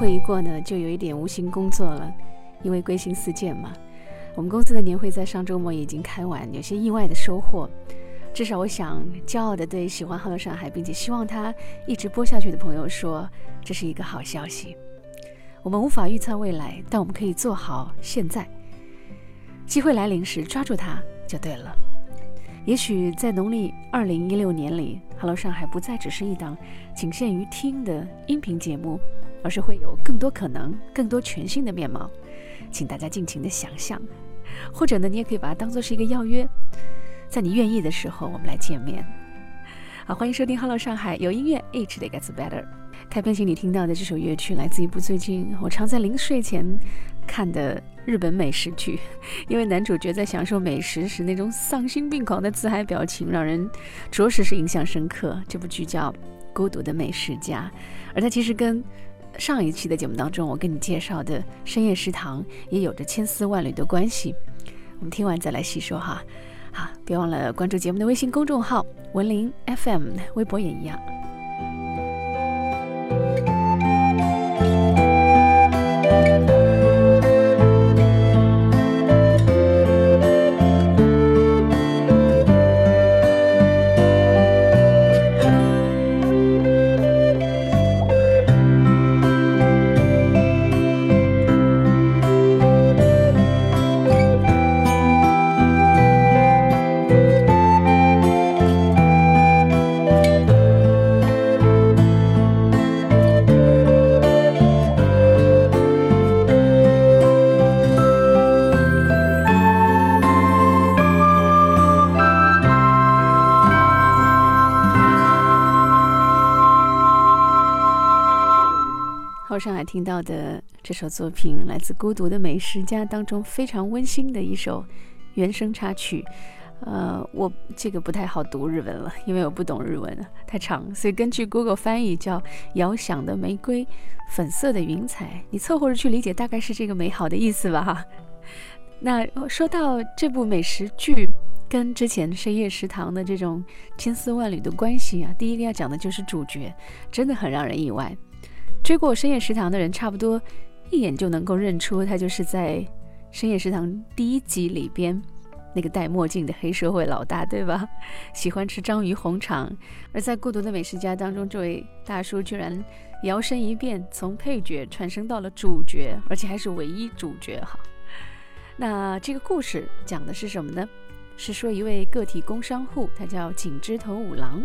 会一过呢，就有一点无心工作了，因为归心似箭嘛。我们公司的年会在上周末已经开完，有些意外的收获。至少我想骄傲地对喜欢《航路上海》并且希望它一直播下去的朋友说，这是一个好消息。我们无法预测未来，但我们可以做好现在。机会来临时抓住它就对了。也许在农历二零一六年里，《Hello 上海》不再只是一档仅限于听的音频节目，而是会有更多可能、更多全新的面貌。请大家尽情的想象，或者呢，你也可以把它当做是一个邀约。在你愿意的时候，我们来见面。好，欢迎收听《Hello 上海》，有音乐，Each Day Gets Better。开篇请你听到的这首乐曲来自一部最近我常在临睡前看的日本美食剧，因为男主角在享受美食时那种丧心病狂的自嗨表情，让人着实是印象深刻。这部剧叫《孤独的美食家》，而它其实跟上一期的节目当中我跟你介绍的深夜食堂也有着千丝万缕的关系。我们听完再来细说哈。好，别忘了关注节目的微信公众号“文林 FM”，微博也一样。听到的这首作品来自《孤独的美食家》当中非常温馨的一首原声插曲。呃，我这个不太好读日文了，因为我不懂日文，太长，所以根据 Google 翻译叫“遥想的玫瑰，粉色的云彩”，你凑合着去理解，大概是这个美好的意思吧。哈。那说到这部美食剧跟之前深夜食堂的这种千丝万缕的关系啊，第一个要讲的就是主角，真的很让人意外。追过《深夜食堂》的人，差不多一眼就能够认出他就是在《深夜食堂》第一集里边那个戴墨镜的黑社会老大，对吧？喜欢吃章鱼红肠，而在《孤独的美食家》当中，这位大叔居然摇身一变，从配角转生到了主角，而且还是唯一主角哈。那这个故事讲的是什么呢？是说一位个体工商户，他叫井之头五郎。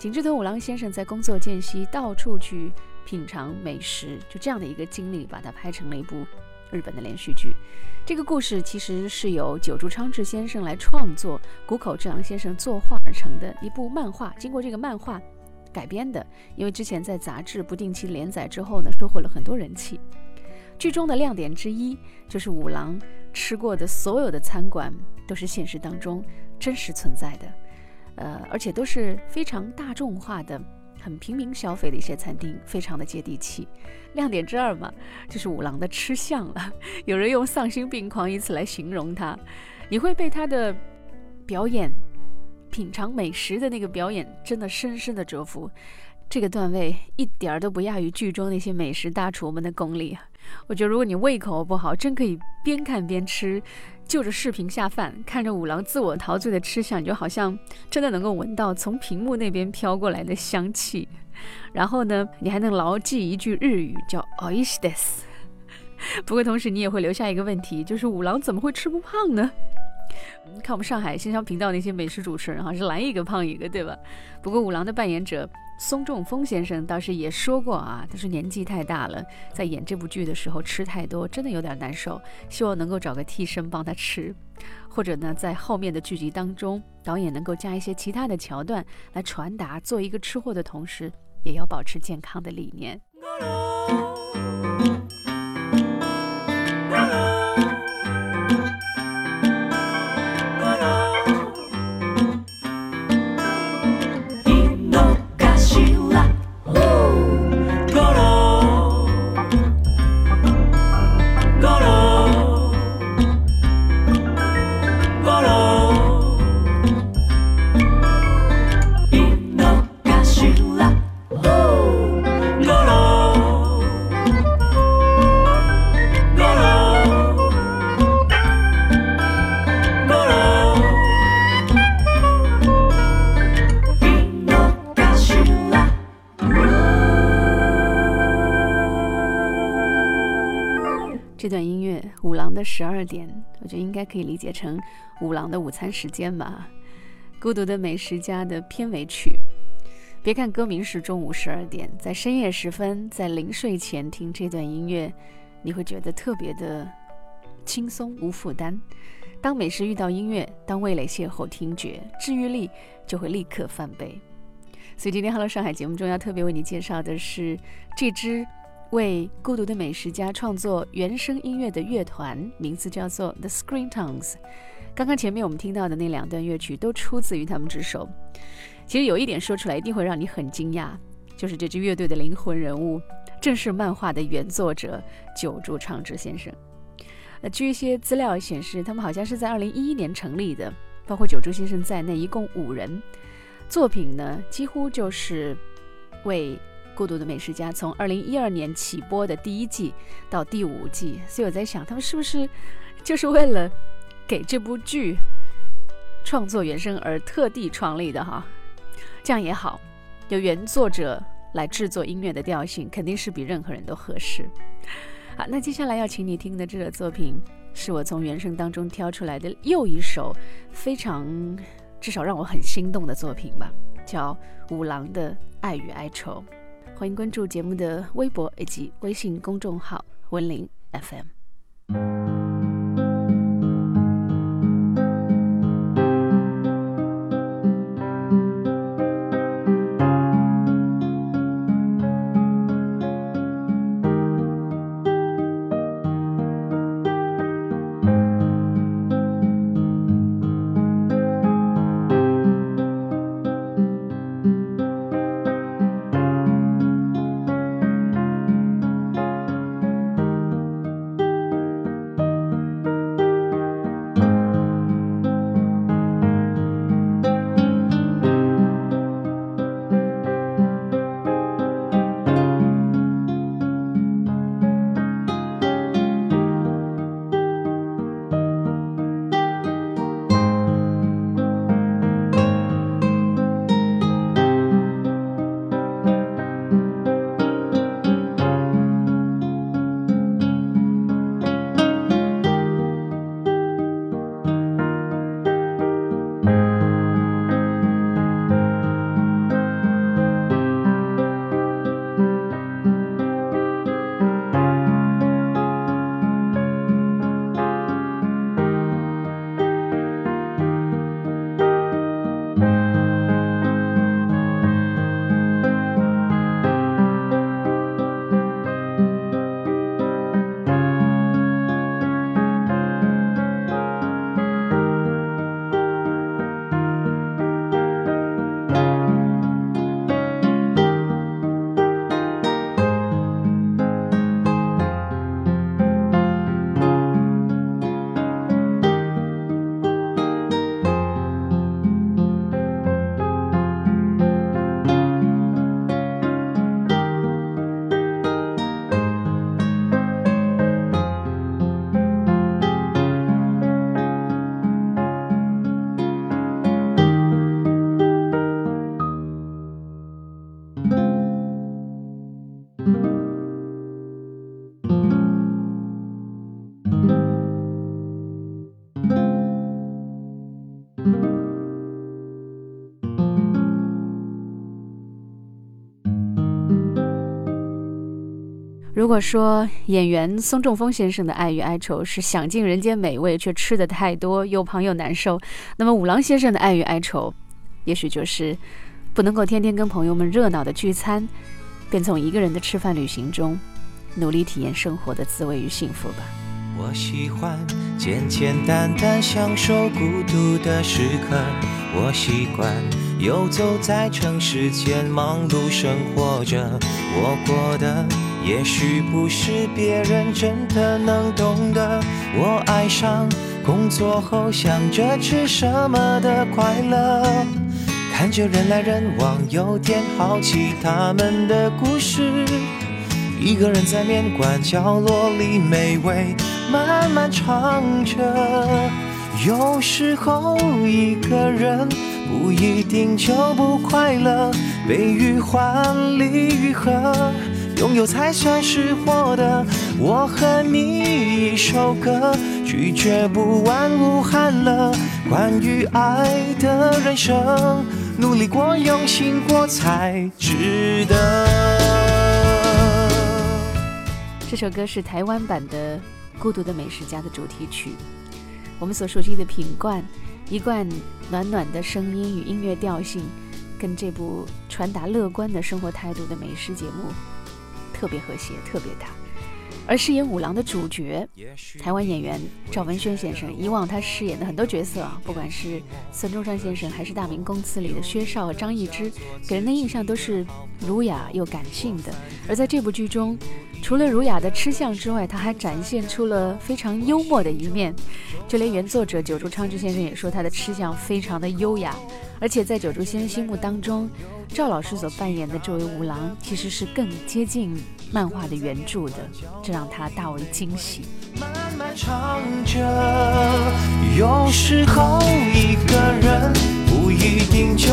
井之头五郎先生在工作间隙到处去。品尝美食，就这样的一个经历，把它拍成了一部日本的连续剧。这个故事其实是由久住昌志先生来创作，谷口治郎先生作画而成的一部漫画。经过这个漫画改编的，因为之前在杂志不定期连载之后呢，收获了很多人气。剧中的亮点之一就是五郎吃过的所有的餐馆都是现实当中真实存在的，呃，而且都是非常大众化的。很平民消费的一些餐厅，非常的接地气。亮点之二嘛，就是五郎的吃相了。有人用丧心病狂以此来形容他，你会被他的表演、品尝美食的那个表演真的深深的折服。这个段位一点儿都不亚于剧中那些美食大厨们的功力！我觉得如果你胃口不好，真可以边看边吃。就着视频下饭，看着五郎自我陶醉的吃相，你就好像真的能够闻到从屏幕那边飘过来的香气。然后呢，你还能牢记一句日语叫 “oishdes”。不过同时你也会留下一个问题，就是五郎怎么会吃不胖呢？看我们上海新乡频道那些美食主持人，哈，是来一个胖一个，对吧？不过五郎的扮演者松仲峰先生倒是也说过啊，他说年纪太大了，在演这部剧的时候吃太多，真的有点难受，希望能够找个替身帮他吃，或者呢，在后面的剧集当中，导演能够加一些其他的桥段来传达，做一个吃货的同时，也要保持健康的理念。十二点》，我觉得应该可以理解成五郎的午餐时间吧。孤独的美食家的片尾曲。别看歌名是中午十二点，在深夜时分，在临睡前听这段音乐，你会觉得特别的轻松无负担。当美食遇到音乐，当味蕾邂逅听觉，治愈力就会立刻翻倍。所以今天《Hello 上海》节目中要特别为你介绍的是这支为孤独的美食家创作原声音乐的乐团，名字叫做 The Screen Tones。刚刚前面我们听到的那两段乐曲都出自于他们之手。其实有一点说出来一定会让你很惊讶，就是这支乐队的灵魂人物正是漫画的原作者久住昌之先生。呃，据一些资料显示，他们好像是在二零一一年成立的，包括久住先生在内，一共五人。作品呢，几乎就是为《孤独的美食家》从二零一二年起播的第一季到第五季。所以我在想，他们是不是就是为了给这部剧创作原声而特地创立的？哈。这样也好，由原作者来制作音乐的调性，肯定是比任何人都合适。好，那接下来要请你听的这首作品，是我从原声当中挑出来的又一首非常，至少让我很心动的作品吧，叫五郎的爱与哀愁。欢迎关注节目的微博以及微信公众号文林 FM。如果说演员松仲峰先生的爱与哀愁是享尽人间美味却吃的太多又胖又难受，那么五郎先生的爱与哀愁，也许就是不能够天天跟朋友们热闹的聚餐，便从一个人的吃饭旅行中努力体验生活的滋味与幸福吧。我喜欢简简单单享受孤独的时刻，我习惯游走在城市间忙碌生活着，我过的。也许不是别人真的能懂得，我爱上工作后想着吃什么的快乐，看着人来人往，有点好奇他们的故事。一个人在面馆角落里美味慢慢尝着，有时候一个人不一定就不快乐，悲与欢，离与合。拥有才算是活的。我和你一首歌，拒绝不完无憾了。关于爱的人生，努力过，用心过才值得。这首歌是台湾版的《孤独的美食家》的主题曲。我们所熟悉的品冠，一贯暖暖的声音与音乐调性，跟这部传达乐观的生活态度的美食节目特别和谐，特别搭。而饰演五郎的主角，台湾演员赵文轩先生，以往他饰演的很多角色啊，不管是孙中山先生，还是《大明宫词》里的薛少、张易之，给人的印象都是儒雅又感性的。而在这部剧中，除了儒雅的吃相之外，他还展现出了非常幽默的一面。就连原作者久竹昌之先生也说，他的吃相非常的优雅。而且在久竹先生心目当中，赵老师所扮演的这位五郎，其实是更接近漫画的原著的，这让他大为惊喜。慢慢唱着，有时候一个人不一定就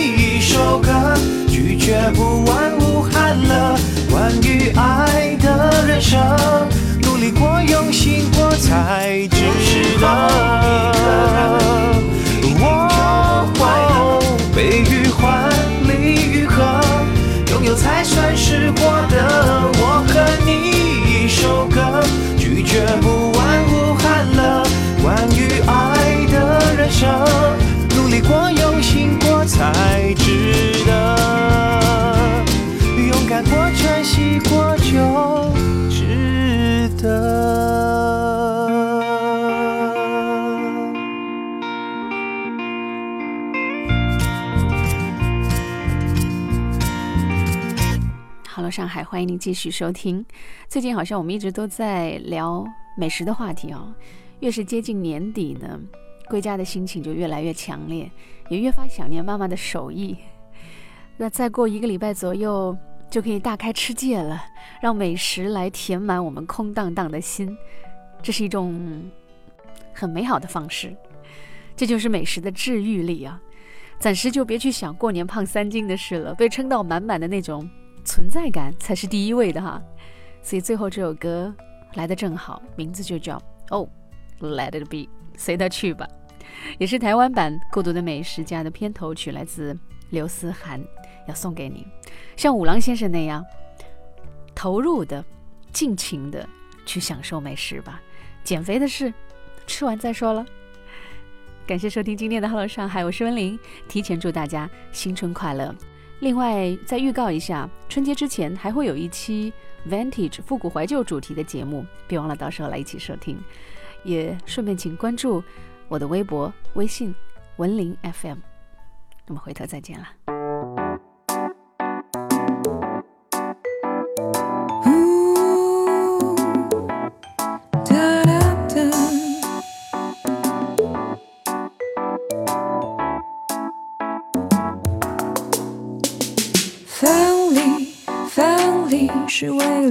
首歌，拒绝不完无憾了。关于爱的人生，努力过，用心过才值得。哦，悲与欢，离与合。拥有才算是获得。我和你一首歌，拒绝不完无憾了。关于爱的人生，努力过，用心过才上海，欢迎您继续收听。最近好像我们一直都在聊美食的话题哦。越是接近年底呢，归家的心情就越来越强烈，也越发想念妈妈的手艺。那再过一个礼拜左右，就可以大开吃戒了，让美食来填满我们空荡荡的心。这是一种很美好的方式，这就是美食的治愈力啊！暂时就别去想过年胖三斤的事了，被撑到满满的那种。存在感才是第一位的哈，所以最后这首歌来的正好，名字就叫 Oh，Let It Be，随他去吧，也是台湾版《孤独的美食家》的片头曲，来自刘思涵，要送给你，像五郎先生那样投入的、尽情的去享受美食吧。减肥的事，吃完再说了。感谢收听今天的 Hello 上海，我是温玲，提前祝大家新春快乐。另外，再预告一下，春节之前还会有一期 Vantage 复古怀旧主题的节目，别忘了到时候来一起收听。也顺便请关注我的微博、微信文林 FM。那么回头再见了。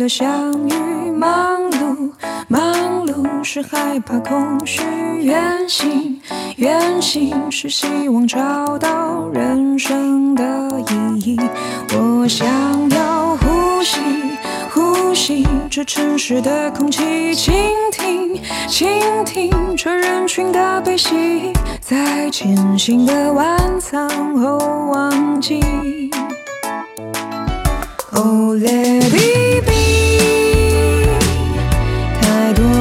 了相遇，忙碌忙碌是害怕空虚，远行远行是希望找到人生的意义。我想要呼吸呼吸这城市的空气，倾听倾听这人群的悲喜，在艰辛的晚餐后忘记。Oh, let it be。太多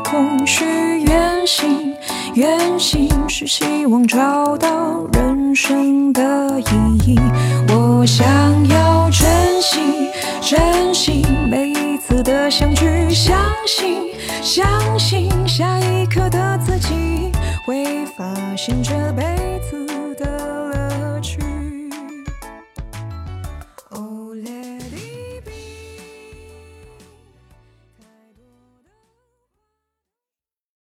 空虚。远行，远行是希望找到人生的意义。我想要珍惜，珍惜每一次的相聚，相信，相信下一刻的自己会发现这辈子。